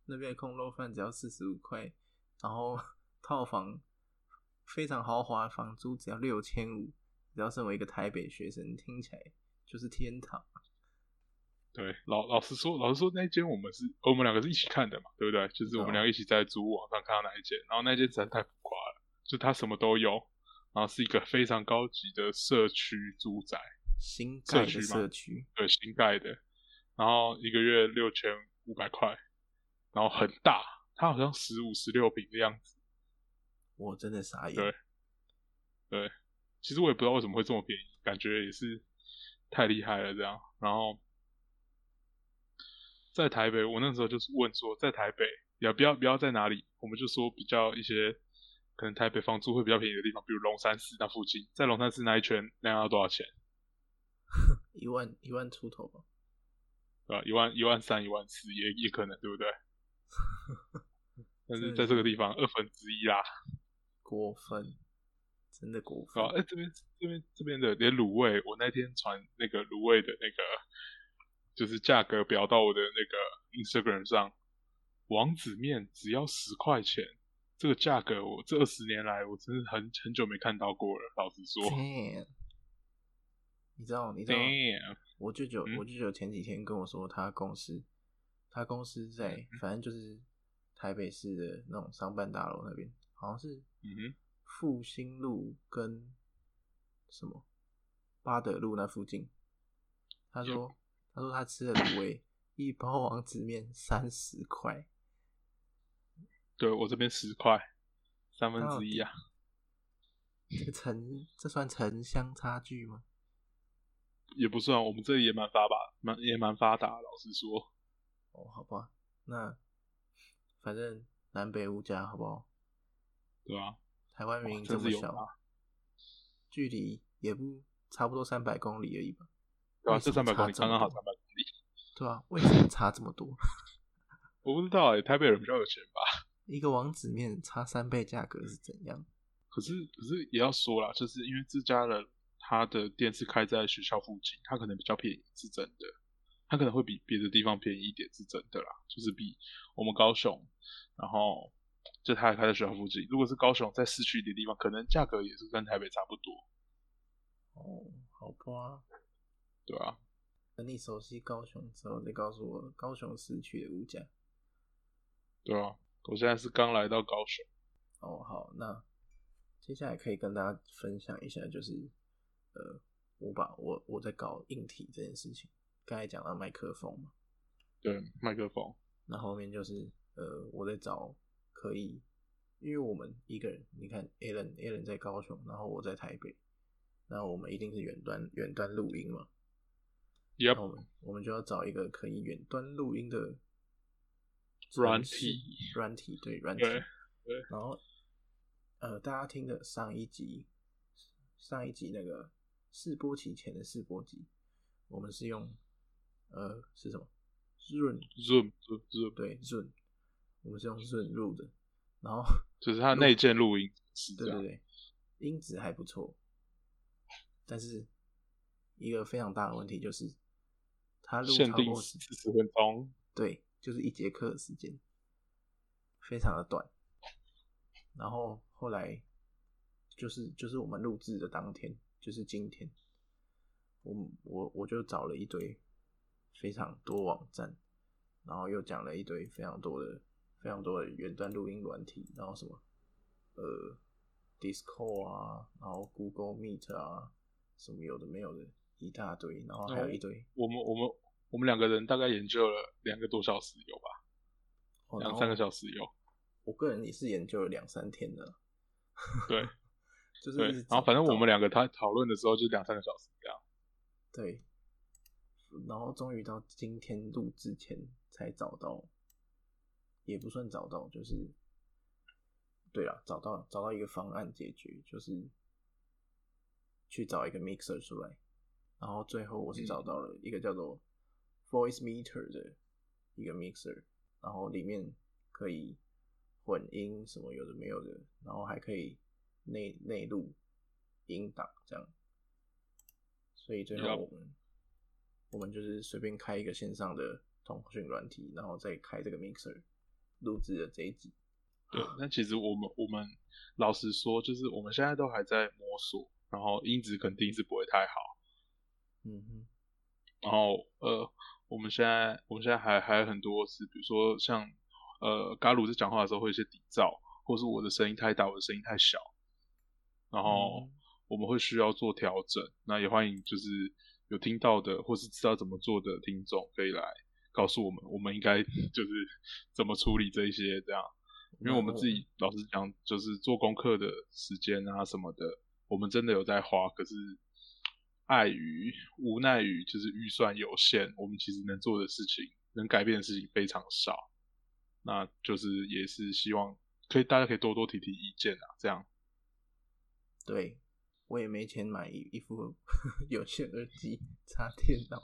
那边的空肉饭只要四十五块，然后 套房非常豪华，房租只要六千五，只要身为一个台北学生，听起来就是天堂。对，老老实说，老实说，那一间我们是我们两个是一起看的嘛，对不对？就是我们哦两个一起在租网上看到那一间，然后那间实在太浮夸了，就它什么都有，然后是一个非常高级的社区住宅，新盖的对，新盖的，然后一个月六千五百块，然后很大，它好像十五十六平的样子。我真的傻眼。对对，其实我也不知道为什么会这么便宜，感觉也是太厉害了这样。然后在台北，我那时候就是问说，在台北要不要不要在哪里，我们就说比较一些可能台北房租会比较便宜的地方，比如龙山寺那附近，在龙山寺那一圈那样要多少钱？一万一万出头吧，对吧？一万一万三、一万四也也可能，对不对？但是在这个地方二分之一啦，过分，真的过分。啊，哎，这边这边这边的连卤味，我那天传那个卤味的那个，就是价格表到我的那个 Instagram 上，王子面只要十块钱，这个价格我这二十年来我真的很很久没看到过了。老实说，你知道你知道，我舅舅我舅舅前几天跟我说，他公司他公司在反正就是。台北市的那种商办大楼那边，好像是嗯复兴路跟什么八德路那附近。他说，他说他吃的卤味，一包王子面三十块。对我这边十块，三分之一啊。这城这算城乡差距吗？也不算，我们这里也蛮发达，蛮也蛮发达。老实说，哦，好吧，那。反正南北物价好不好？对啊，台湾明明这么小，距离也不差不多三百公里而已吧？对啊，这三百公里刚刚好三百公里。对啊，为什么差这么多？我不知道哎，台北人比较有钱吧？一个王子面差三倍价格是怎样？可是可是也要说啦，就是因为这家的他的店是开在学校附近，他可能比较便宜，是真的。他可能会比别的地方便宜一点，是真的啦，就是比我们高雄，然后就他开在学校附近。如果是高雄在市区的地方，可能价格也是跟台北差不多。哦，好吧，对啊。等你熟悉高雄之后，再告诉我高雄市区的物价。对啊，我现在是刚来到高雄。哦，好，那接下来可以跟大家分享一下，就是呃，我把我我在搞硬体这件事情。刚才讲到麦克风嘛，对，麦克风。那后面就是呃，我在找可以，因为我们一个人，你看，Alan，Alan 在高雄，然后我在台北，那我们一定是远端远端录音嘛。我们我们就要找一个可以远端录音的软体，软体对软体。对。然后呃，大家听的上一集，上一集那个试播期前的试播集，我们是用。呃，是什么？Zoom，Zoom，Zoom，对，Zoom，我们是用 Zoom 录的，然后 就是它内建录音，对对对，音质还不错，但是一个非常大的问题就是，它录超过四十分钟，对，就是一节课的时间，非常的短，然后后来就是就是我们录制的当天，就是今天，我我我就找了一堆。非常多网站，然后又讲了一堆非常多的、非常多的远端录音软体，然后什么呃，Discord 啊，然后 Google Meet 啊，什么有的没有的一大堆，然后还有一堆。我们我们我们两个人大概研究了两个多小时有吧，两三个小时有。我个人也是研究了两三天的。对，就是然后反正我们两个他讨论的时候就两三个小时这样。对。然后终于到今天录之前才找到，也不算找到，就是，对了，找到找到一个方案解决，就是去找一个 mixer 出来，然后最后我是找到了一个叫做 Voice Meter 的一个 mixer，然后里面可以混音什么有的没有的，然后还可以内内录音档这样，所以最后我们。我们就是随便开一个线上的通讯软体，然后再开这个 mixer 录制的这一集。对，那其实我们我们老实说，就是我们现在都还在摸索，然后音质肯定是不会太好。嗯哼。然后呃，我们现在我们现在还还有很多是，比如说像呃，嘎鲁在讲话的时候会有些底噪，或是我的声音太大，我的声音太小，然后我们会需要做调整。那也欢迎就是。有听到的，或是知道怎么做的听众，可以来告诉我们，我们应该 就是怎么处理这一些这样。因为我们自己老实讲，就是做功课的时间啊什么的，我们真的有在花，可是碍于无奈于就是预算有限，我们其实能做的事情、能改变的事情非常少。那就是也是希望可以大家可以多多提提意见啊，这样。对，我也没钱买一一副 有线耳机插电脑，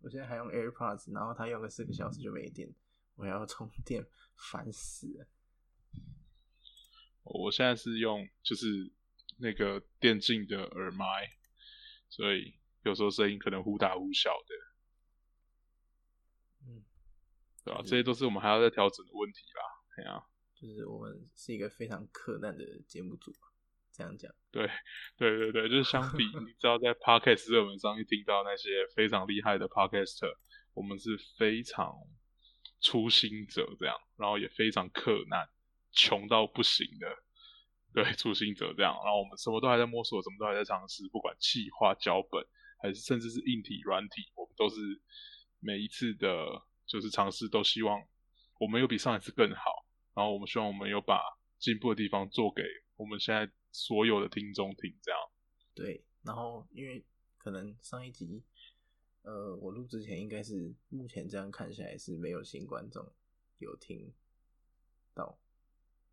我现在还用 AirPods，然后它用个四个小时就没电，我还要充电，烦死了。我现在是用就是那个电竞的耳麦，所以有时候声音可能忽大忽小的。嗯，对吧？这些都是我们还要再调整的问题啦。对啊，就是我们是一个非常困难的节目组，这样讲。对，对对对，就是相比你知道在 podcast 热门上一听到那些非常厉害的 podcaster，我们是非常初心者这样，然后也非常困难。穷到不行的，对，初心者这样，然后我们什么都还在摸索，什么都还在尝试，不管气化脚本，还是甚至是硬体、软体，我们都是每一次的，就是尝试都希望我们有比上一次更好，然后我们希望我们有把进步的地方做给我们现在所有的听众听，这样。对，然后因为可能上一集，呃，我录之前应该是目前这样看下来是没有新观众有听到。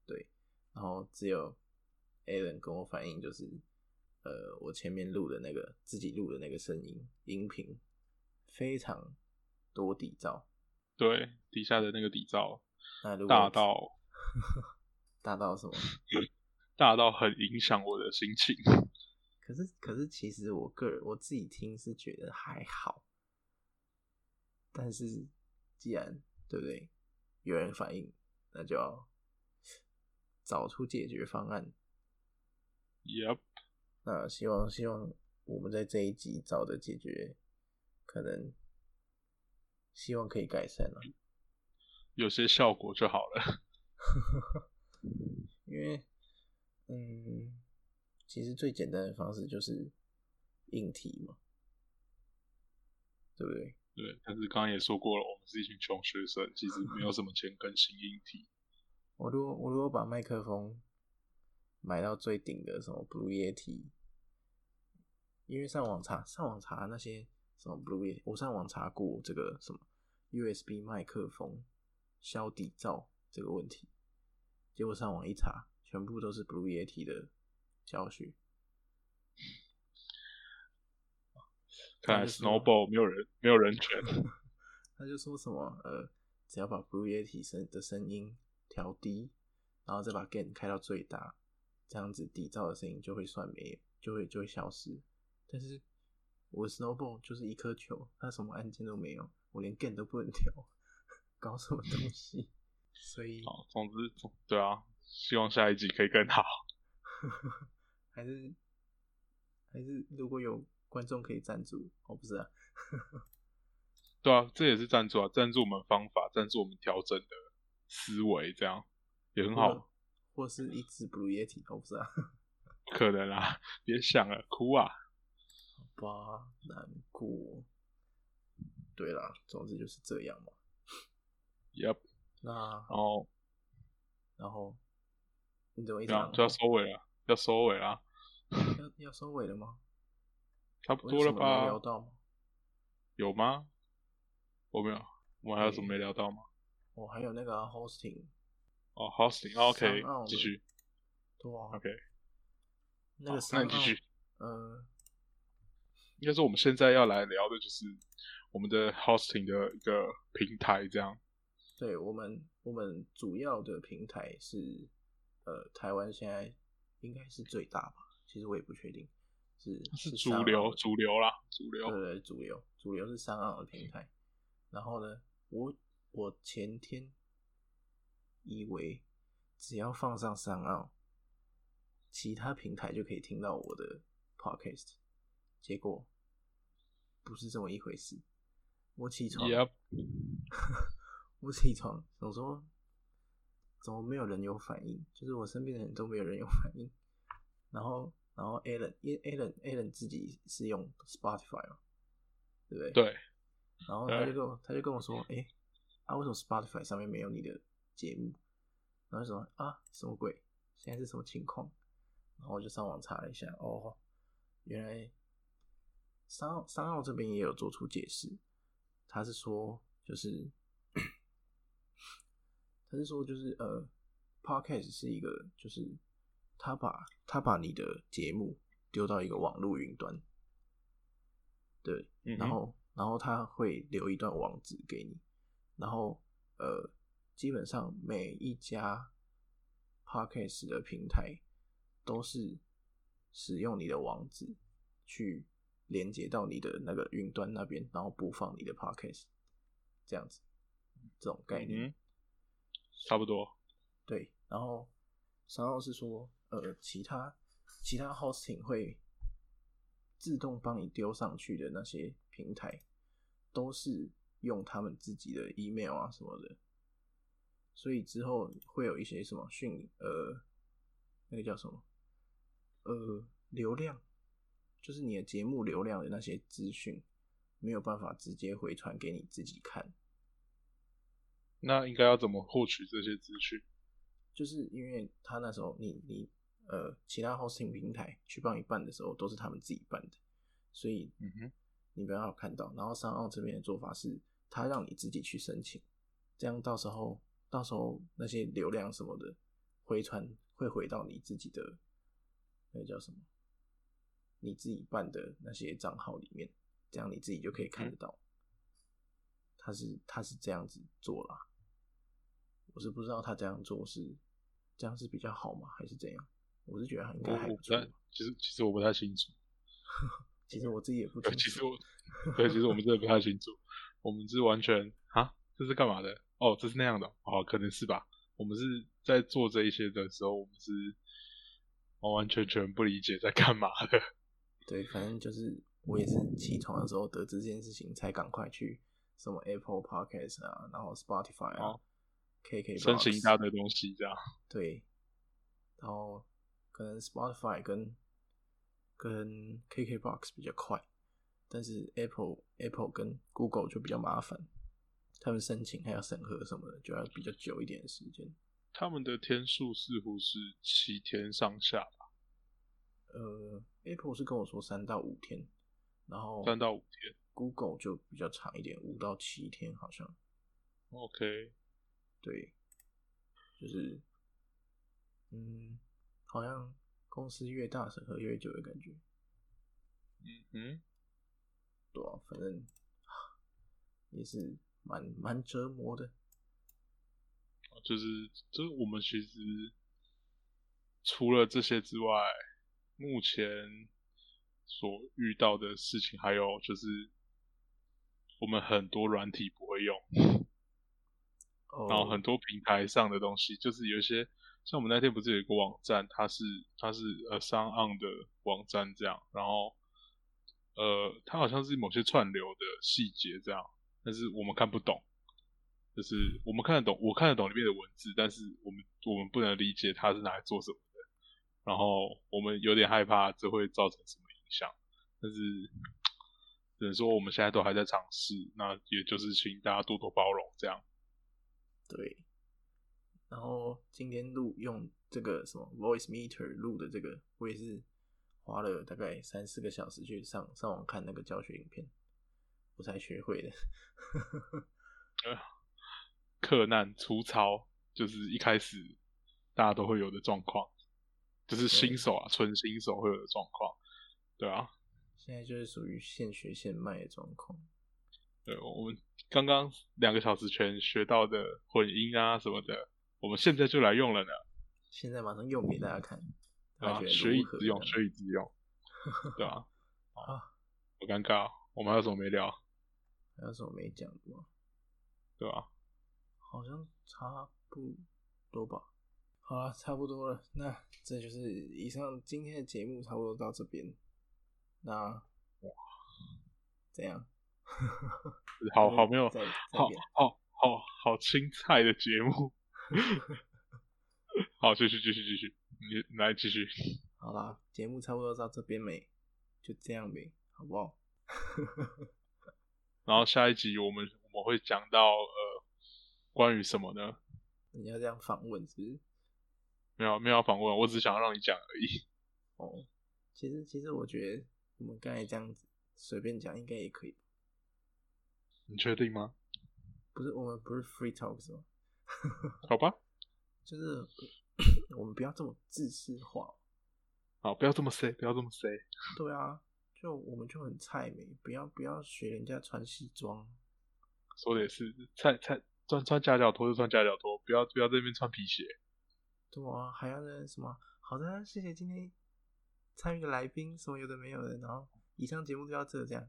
对，然后只有 Alan 跟我反映，就是呃，我前面录的那个自己录的那个声音音频非常多底噪，对，底下的那个底噪大到 大到什么？大到很影响我的心情。可是，可是其实我个人我自己听是觉得还好，但是既然对不对，有人反映，那就要。找出解决方案。Yep。那希望希望我们在这一集找的解决，可能希望可以改善了。有些效果就好了。因为，嗯，其实最简单的方式就是硬体嘛，对不对？对。但是刚刚也说过了，我们是一群穷学生，其实没有什么钱更新硬体。我如果我如果把麦克风买到最顶的什么 Blue Yeti，因为上网查上网查那些什么 Blue Yeti，我上网查过这个什么 USB 麦克风消底噪这个问题，结果上网一查，全部都是 Blue Yeti 的教学。看来 Snowball 没有人没有人权。他就说什么呃，只要把 Blue Yeti 声的声音。调低，然后再把 gain 开到最大，这样子底噪的声音就会算没有，就会就会消失。但是我 snowball 就是一颗球，它什么按键都没有，我连 gain 都不能调，搞什么东西？所以，好总之，对啊，希望下一集可以更好。还是还是如果有观众可以赞助，哦不是啊，对啊，这也是赞助啊，赞助我们方法，赞助我们调整的。思维这样也很好，或是一只 Blue Yeti，我不知道，可能啊，别想了，哭啊，好吧，难过。对啦，总之就是这样嘛。Yep。那然后然后你怎么一讲就要收尾了？要收尾了？要要收尾了吗？差不多了吧？聊到吗？有吗？我没有，我还有什么没聊到吗？我还有那个 hosting，哦，hosting，OK，继续，对啊，OK，那个那你继续，呃，应该是我们现在要来聊的就是我们的 hosting 的一个平台，这样。对我们，我们主要的平台是，呃，台湾现在应该是最大吧？其实我也不确定，是是主流，主流啦，主流，对对，主流，主流是三澳的平台。然后呢，我。我前天以为只要放上三奥，其他平台就可以听到我的 podcast，结果不是这么一回事。我起床，我起床，我说怎么没有人有反应？就是我身边的人都没有人有反应。然后，然后 Alan，因为 Alan，Alan 自己是用 Spotify 嘛，对不对？对。然后他就跟我，他就跟我说，哎。啊，为什么 Spotify 上面没有你的节目？然后说啊，什么鬼？现在是什么情况？然后我就上网查了一下，哦，原来三号三号这边也有做出解释。他是说，就是 他是说，就是呃，Podcast 是一个，就是他把他把你的节目丢到一个网络云端，对，嗯然后然后他会留一段网址给你，然后呃，基本上每一家 Podcast 的平台都是使用你的网址去连接到你的那个云端那边，然后播放你的 Podcast，这样子，这种概念。嗯，差不多。对，然后三号是说，呃，其他其他 hosting 会自动帮你丢上去的那些平台，都是用他们自己的 email 啊什么的，所以之后会有一些什么讯，呃，那个叫什么，呃，流量，就是你的节目流量的那些资讯，没有办法直接回传给你自己看。那应该要怎么获取这些资讯？就是因为他那时候你你呃其他 hosting 平台去帮你办的时候，都是他们自己办的，所以嗯哼，你没办法看到。然后商澳这边的做法是，他让你自己去申请，这样到时候到时候那些流量什么的回传会回到你自己的那个叫什么，你自己办的那些账号里面，这样你自己就可以看得到。他是他是这样子做啦，我是不知道他这样做是这样是比较好吗，还是怎样？我是觉得应我该还不错其实其实我不太清楚。其实我自己也不对，清楚。其实我，对，其实我们真的不太清楚。我们是完全 啊，这是干嘛的？哦，这是那样的哦，可能是吧。我们是在做这一些的时候，我们是完完全全不理解在干嘛的。对，反正就是我也是起床的时候得知这件事情，才赶快去什么 Apple Podcast 啊，然后 Spotify 啊、哦 KK 申请一大堆东西这样。对，然后可能 Spotify 跟跟 KKBox 比较快，但是 Apple Apple 跟 Google 就比较麻烦，他们申请还要审核什么的，就要比较久一点的时间。他们的天数似乎是七天上下吧，呃，Apple 是跟我说三到五天，然后三到五天。Google 就比较长一点，五到七天好像。OK，对，就是，嗯，好像公司越大审核越久的感觉。嗯哼，对啊，反正也是蛮蛮折磨的。就是就是我们其实除了这些之外，目前所遇到的事情，还有就是我们很多软体不会用，哦，然后很多平台上的东西，就是有一些像我们那天不是有一个网站，它是它是呃商案的网站这样，然后呃它好像是某些串流的细节这样，但是我们看不懂，就是我们看得懂，我看得懂里面的文字，但是我们我们不能理解它是拿来做什么的，然后我们有点害怕这会造成什么影响，但是只能说我们现在都还在尝试，那也就是请大家多多包容这样。对，然后今天录用这个什么 Voice Meter 录的这个，我也是花了大概三四个小时去上上网看那个教学影片，我才学会的。克难粗糙，就是一开始大家都会有的状况，就是新手啊，纯新手会有的状况，对啊，现在就是属于现学现卖的状况。对，我们刚刚两个小时前学到的混音啊什么的，我们现在就来用了呢，现在马上用给大家看，对吧、大家觉得学以致用，学以致用，对吧、啊，好尴尬哦，我们还有什么没聊，还有什么没讲的吗？对吧、好像差不多吧。好了，差不多了。那这就是以上今天的节目，差不多到这边。那哇，怎样？好好没有，好好好好青菜的节目，好，继续继续继续，你你来继续。好啦，节目差不多到这边没，就这样呗，好不好？然后下一集我们我们会讲到呃关于什么呢？你要这样访问是不是？没有没有要访问，我只是想要让你讲而已。哦，其实其实我觉得我们刚才这样子随便讲应该也可以。你确定吗？不是我们不是 free talk 是吗？好吧，就是 我们不要这么自私化。好，不要这么 say，不要这么 say。对啊，就我们就很菜美，不要不要学人家穿西装。说的也是，菜菜穿穿夹脚拖就穿夹脚拖，不要不要在那边穿皮鞋。对啊，还要那什么？好的，谢谢今天参与的来宾，什么有的没有的，然后以上节目就要这这样，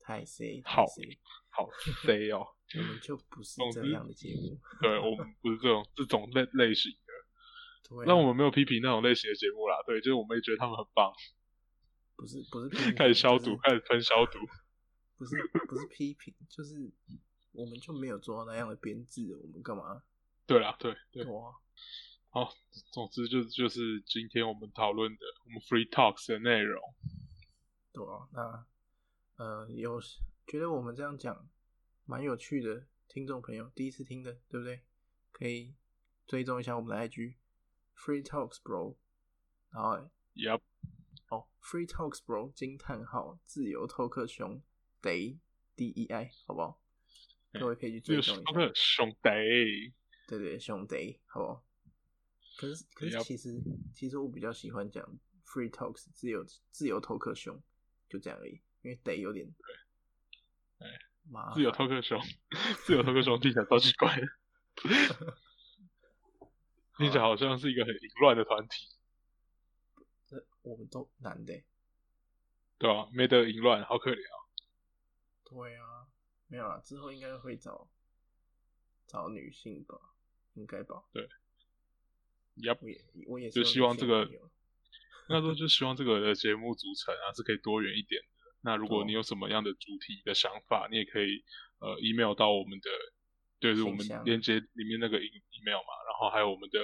太 C，好太 C，好 say 哦，我们就不是这样的节目。对我们不是这种这种类类型的，对啊，那我们没有批评那种类型的节目啦。对，就是我们也觉得他们很棒，不是不是批评，开始消毒，就是开始喷消毒。不是不是批评，就是我们就没有做到那样的编制，我们干嘛？对啦，对对，好，总之就就是今天我们讨论的我们 free talks 的内容。对啊，那呃有觉得我们这样讲蛮有趣的听众朋友，第一次听的，对不对？可以追踪一下我们的 IG Free Talks Bro，然后哦 Free Talks Bro 惊叹号自由透克熊 Day D E I 好不好？哎各位可以去这追踪一下。个那个兄弟，对对，兄弟，好不好？可是可是其实其实我比较喜欢讲 free talks 自由自由头壳兄，就这样而已，因为得有点自由烦偷克熊，自由偷克熊听起来超奇怪的，听起来好像是一个很淫乱的团体，这我们都男的欸。对啊、没得淫乱，好可怜啊！对啊，没有啊，之后应该会找找女性吧，应该吧？Yep，我也我也是就希望这个 那时候就希望这个的节目组成啊是可以多元一点的。那如果你有什么样的主题的想法，你也可以呃 email 到我们的，就是我们链接里面那个 e- email 嘛，然后还有我们的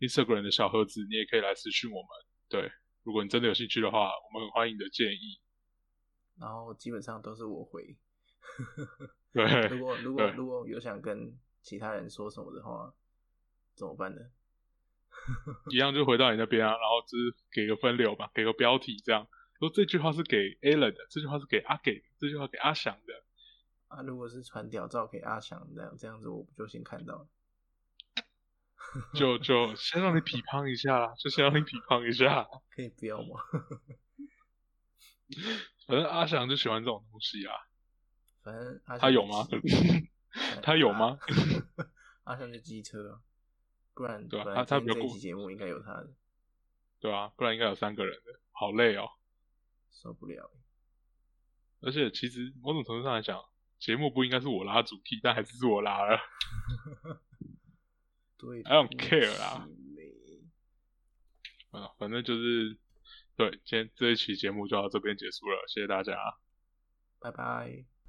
Instagram 的小盒子，你也可以来私讯我们。对，如果你真的有兴趣的话，我们很欢迎你的建议。然后基本上都是我回。对，如果如果如果有想跟其他人说什么的话，怎么办呢？一样就回到你那边啊，然后就是给个分流吧，给个标题这样，说这句话是给 Alan 的，这句话是给阿给的，这句话给阿翔的。啊，如果是传屌照给阿翔这样这样子，我不就先看到了？就就先让你匹胖一下啦，就先让你匹胖一下。可以不要吗？反正阿翔就喜欢这种东西啊，反正阿他有吗 他有吗？阿翔就机车啊，不然对啊他他比较过期节目应该有他的，对啊，不然应该有三个人的，好累哦。受不了。而且其实某种程度上来讲，节目不应该是我拉主题，但还是是我拉了。对 I don't care 啦啊，反正就是，对，今天这一期节目就到这边结束了，谢谢大家。拜拜。